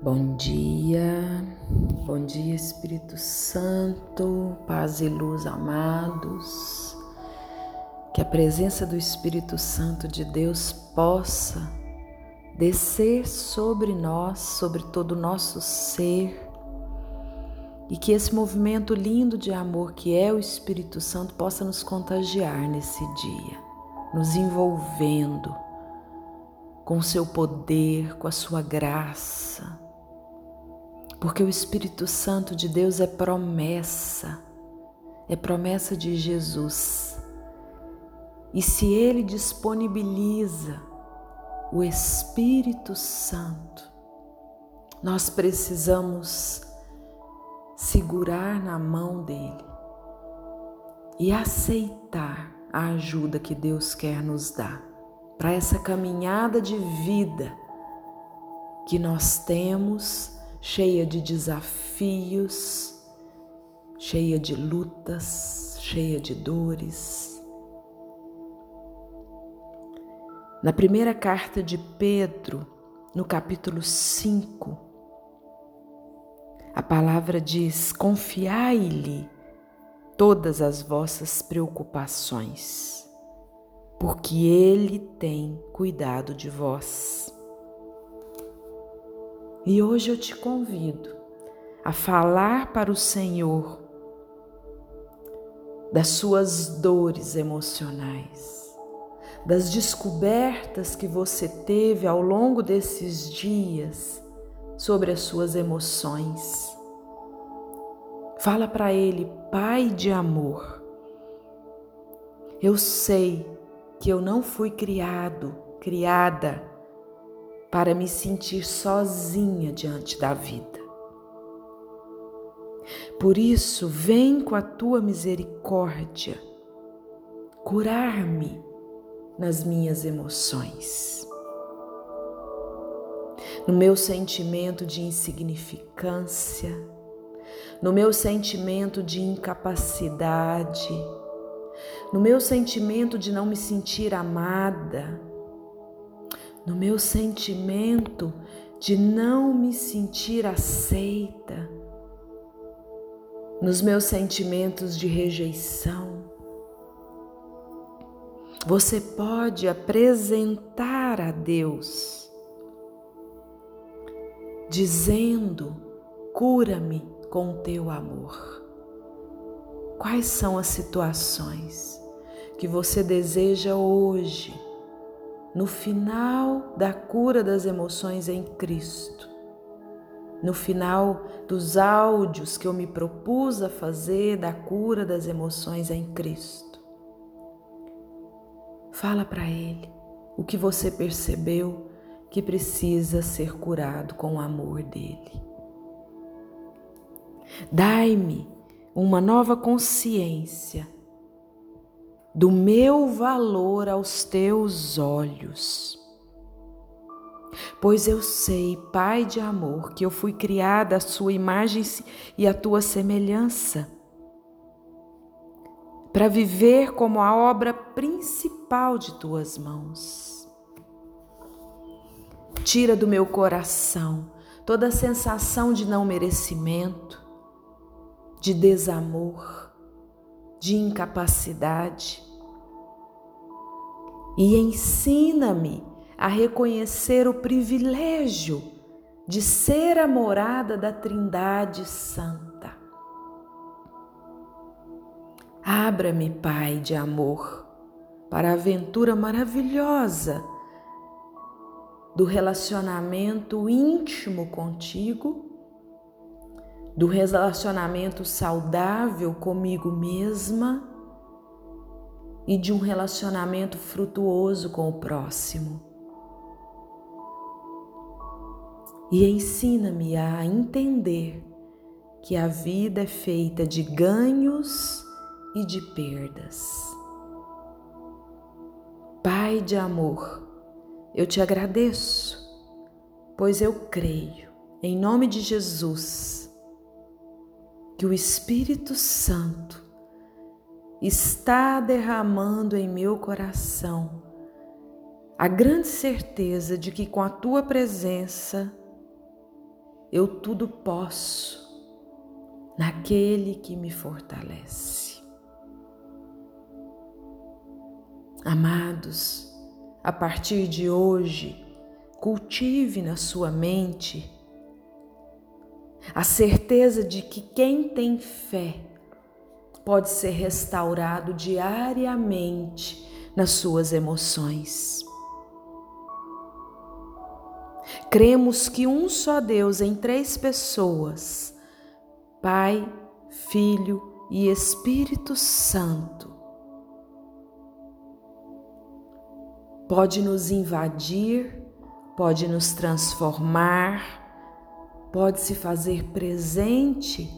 Bom dia, bom dia Espírito Santo, paz e luz amados. Que a presença do Espírito Santo de Deus possa descer sobre nós, sobre todo o nosso ser, e que esse movimento lindo de amor que é o Espírito Santo possa nos contagiar nesse dia, nos envolvendo com o seu poder, com a sua graça porque o Espírito Santo de Deus é promessa, é promessa de Jesus. E se Ele disponibiliza o Espírito Santo, nós precisamos segurar na mão dele e aceitar a ajuda que Deus quer nos dar para essa caminhada de vida que nós temos cheia de desafios, cheia de lutas, cheia de dores. Na primeira carta de Pedro, no capítulo 5, a palavra diz: Confiai-lhe todas as vossas preocupações, porque ele tem cuidado de vós. E hoje eu te convido a falar para o Senhor das suas dores emocionais, das descobertas que você teve ao longo desses dias sobre as suas emoções. Fala para Ele, Pai de amor. Eu sei que eu não fui criado, criada para me sentir sozinha diante da vida. Por isso, vem com a tua misericórdia curar-me nas minhas emoções, no meu sentimento de insignificância, no meu sentimento de incapacidade, no meu sentimento de não me sentir amada no meu sentimento de não me sentir aceita, nos meus sentimentos de rejeição. Você pode apresentar a Deus, dizendo: cura-me com teu amor. Quais são as situações que você deseja hoje? No final da cura das emoções em Cristo, no final dos áudios que eu me propus a fazer da cura das emoções em Cristo. Fala para Ele o que você percebeu que precisa ser curado com o amor dele. Dai-me uma nova consciência do meu valor aos teus olhos. Pois eu sei, Pai de amor, que eu fui criada à sua imagem e à tua semelhança, para viver como a obra principal de tuas mãos. Tira do meu coração toda a sensação de não merecimento, de desamor, de incapacidade e ensina-me a reconhecer o privilégio de ser a morada da Trindade Santa. Abra-me, Pai de amor, para a aventura maravilhosa do relacionamento íntimo contigo, do relacionamento saudável comigo mesma e de um relacionamento frutuoso com o próximo. E ensina-me a entender que a vida é feita de ganhos e de perdas. Pai de amor, eu te agradeço, pois eu creio, em nome de Jesus, que o Espírito Santo está derramando em meu coração a grande certeza de que com a tua presença eu tudo posso naquele que me fortalece. Amados, a partir de hoje, cultive na sua mente a certeza de que quem tem fé pode ser restaurado diariamente nas suas emoções. Cremos que um só Deus em três pessoas, Pai, Filho e Espírito Santo, pode nos invadir, pode nos transformar, pode se fazer presente,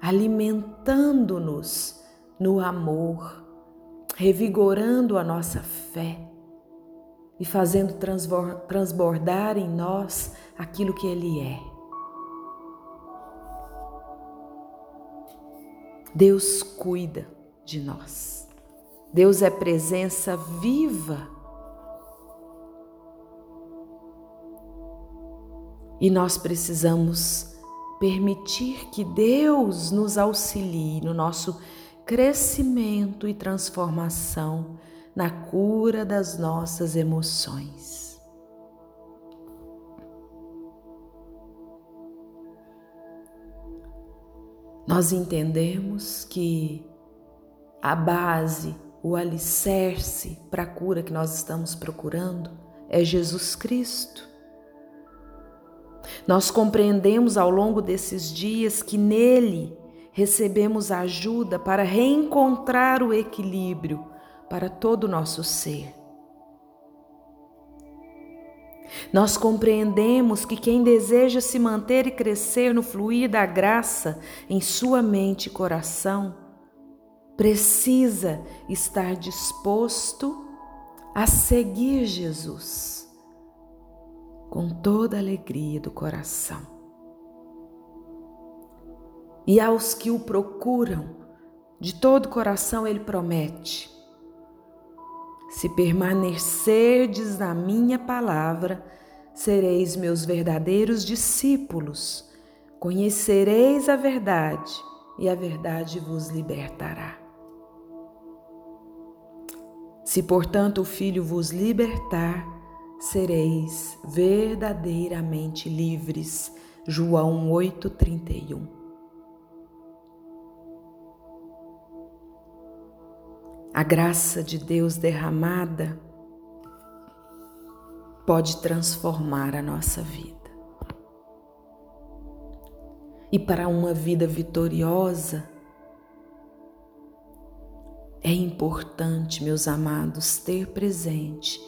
alimentando-nos no amor, revigorando a nossa fé e fazendo transbordar em nós aquilo que Ele é. Deus cuida de nós. Deus é presença viva E nós precisamos permitir que Deus nos auxilie no nosso crescimento e transformação na cura das nossas emoções. Nós entendemos que a base, o alicerce para a cura que nós estamos procurando é Jesus Cristo. Nós compreendemos ao longo desses dias que nele recebemos ajuda para reencontrar o equilíbrio para todo o nosso ser. Nós compreendemos que quem deseja se manter e crescer no fluir da graça em sua mente e coração precisa estar disposto a seguir Jesus com toda a alegria do coração. E aos que o procuram, de todo o coração, ele promete: Se permanecerdes na minha palavra, sereis meus verdadeiros discípulos, conhecereis a verdade e a verdade vos libertará. Se, portanto, o Filho vos libertar, sereis verdadeiramente livres. João 8:31. A graça de Deus derramada pode transformar a nossa vida. E para uma vida vitoriosa, é importante, meus amados, ter presente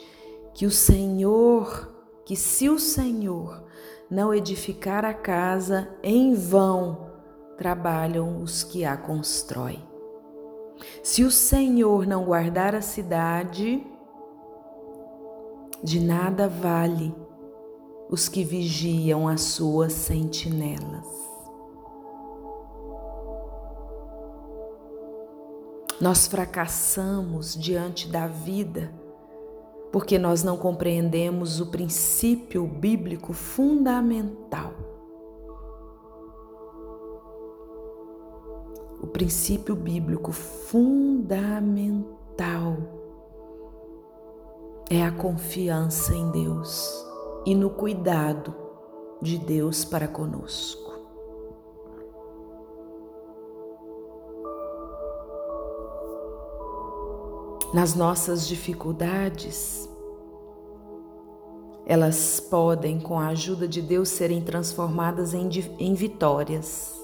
que o Senhor, que se o Senhor não edificar a casa, em vão trabalham os que a constroem. Se o Senhor não guardar a cidade, de nada vale os que vigiam as suas sentinelas. Nós fracassamos diante da vida porque nós não compreendemos o princípio bíblico fundamental. O princípio bíblico fundamental é a confiança em Deus e no cuidado de Deus para conosco. Nas nossas dificuldades, elas podem, com a ajuda de Deus, serem transformadas em, em vitórias.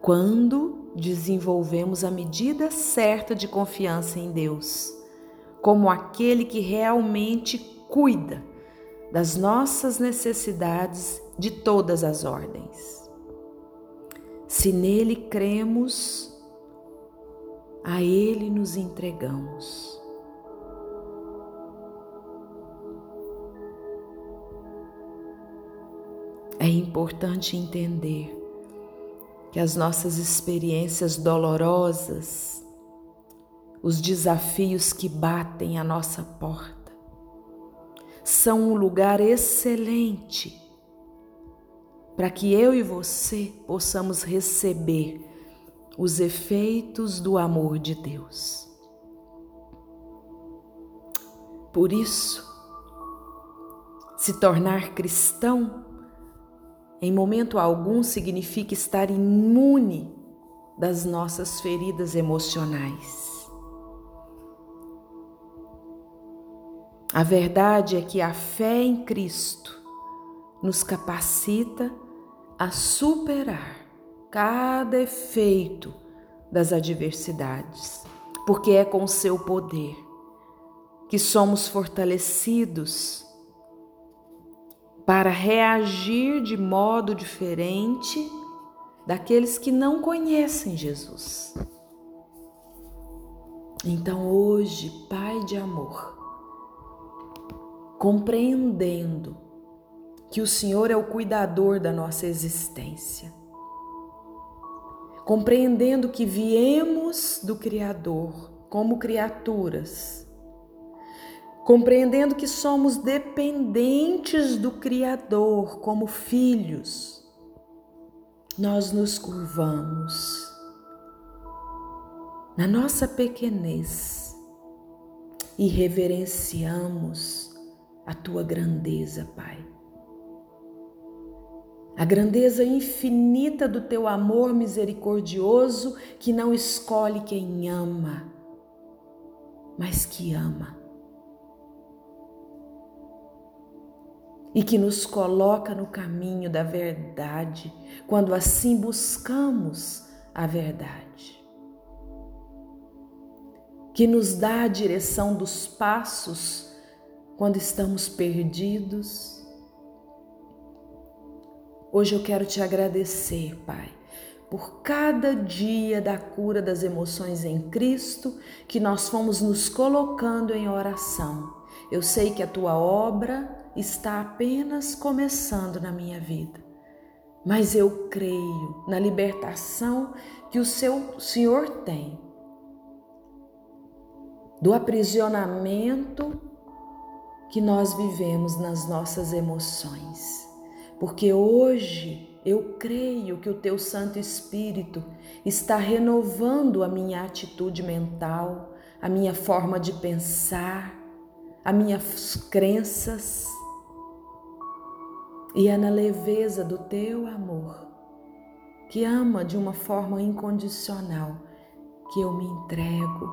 Quando desenvolvemos a medida certa de confiança em Deus, como aquele que realmente cuida das nossas necessidades de todas as ordens. Se nele cremos, a Ele nos entregamos. É importante entender que as nossas experiências dolorosas, os desafios que batem à nossa porta, são um lugar excelente para que eu e você possamos receber os efeitos do amor de Deus. Por isso, se tornar cristão em momento algum significa estar imune das nossas feridas emocionais. A verdade é que a fé em Cristo nos capacita a superar cada efeito das adversidades, porque é com seu poder que somos fortalecidos para reagir de modo diferente daqueles que não conhecem Jesus. Então, hoje, Pai de amor, compreendendo que o Senhor é o cuidador da nossa existência, compreendendo que viemos do Criador como criaturas, compreendendo que somos dependentes do Criador como filhos, nós nos curvamos na nossa pequenez e reverenciamos a tua grandeza, Pai a grandeza infinita do teu amor misericordioso que não escolhe quem ama, mas que ama. E que nos coloca no caminho da verdade, quando assim buscamos a verdade. Que nos dá a direção dos passos quando estamos perdidos Hoje eu quero te agradecer, Pai, por cada dia da cura das emoções em Cristo que nós fomos nos colocando em oração. Eu sei que a tua obra está apenas começando na minha vida, mas eu creio na libertação que o seu Senhor tem do aprisionamento que nós vivemos nas nossas emoções porque hoje eu creio que o Teu Santo Espírito está renovando a minha atitude mental, a minha forma de pensar, as minhas crenças. E é na leveza do Teu amor, que ama de uma forma incondicional, que eu me entrego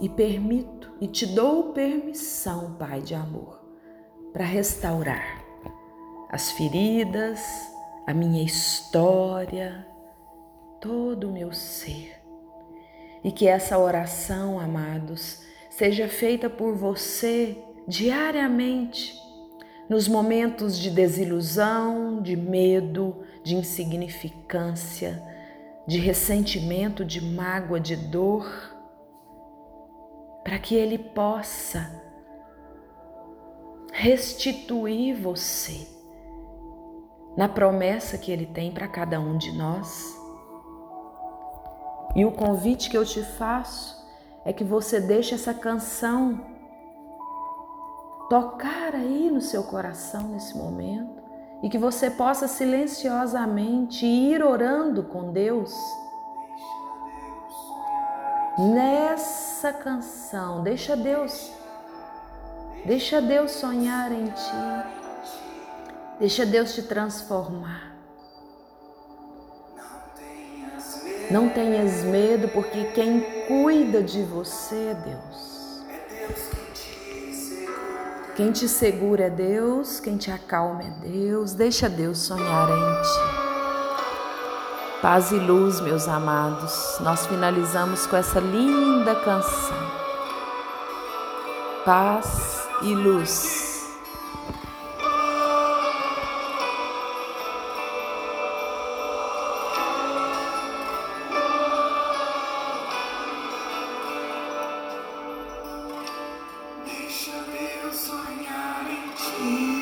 e permito e te dou permissão, Pai de amor, para restaurar as feridas, a minha história, todo o meu ser. E que essa oração, amados, seja feita por você diariamente, nos momentos de desilusão, de medo, de insignificância, de ressentimento, de mágoa, de dor, para que Ele possa restituir você na promessa que Ele tem para cada um de nós. E o convite que eu te faço é que você deixe essa canção tocar aí no seu coração nesse momento e que você possa silenciosamente ir orando com Deus nessa canção. Deixa Deus, deixa Deus sonhar em ti. Deixa Deus te transformar. Não tenhas medo, porque quem cuida de você é Deus. Quem te segura é Deus, quem te acalma é Deus. Deixa Deus sonhar em ti. Paz e luz, meus amados. Nós finalizamos com essa linda canção. Paz e luz. Deixa eu sonhar em ti.